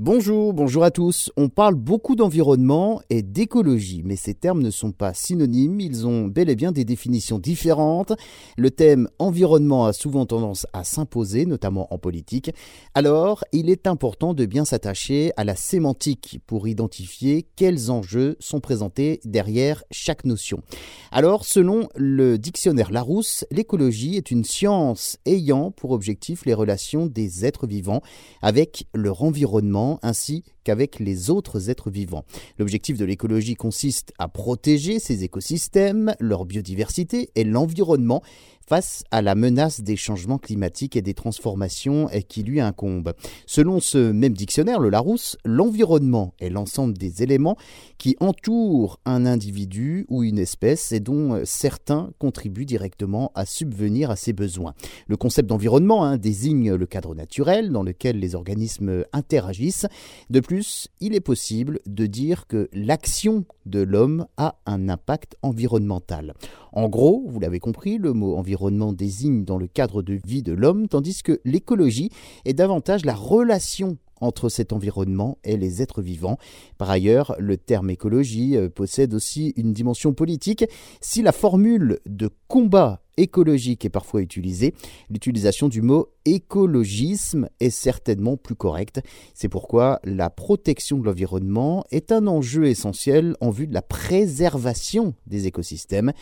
Bonjour, bonjour à tous. On parle beaucoup d'environnement et d'écologie, mais ces termes ne sont pas synonymes, ils ont bel et bien des définitions différentes. Le thème environnement a souvent tendance à s'imposer, notamment en politique. Alors, il est important de bien s'attacher à la sémantique pour identifier quels enjeux sont présentés derrière chaque notion. Alors, selon le dictionnaire Larousse, l'écologie est une science ayant pour objectif les relations des êtres vivants avec leur environnement ainsi qu'avec les autres êtres vivants. L'objectif de l'écologie consiste à protéger ces écosystèmes, leur biodiversité et l'environnement face à la menace des changements climatiques et des transformations qui lui incombent. Selon ce même dictionnaire, le Larousse, l'environnement est l'ensemble des éléments qui entourent un individu ou une espèce et dont certains contribuent directement à subvenir à ses besoins. Le concept d'environnement hein, désigne le cadre naturel dans lequel les organismes interagissent. De plus, il est possible de dire que l'action de l'homme a un impact environnemental. En gros, vous l'avez compris, le mot environnement désigne dans le cadre de vie de l'homme, tandis que l'écologie est davantage la relation entre cet environnement et les êtres vivants. Par ailleurs, le terme écologie euh, possède aussi une dimension politique. Si la formule de combat écologique est parfois utilisée, l'utilisation du mot écologisme est certainement plus correcte. C'est pourquoi la protection de l'environnement est un enjeu essentiel en vue de la préservation des écosystèmes.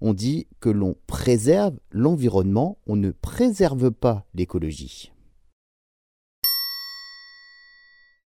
On dit que l'on préserve l'environnement, on ne préserve pas l'écologie.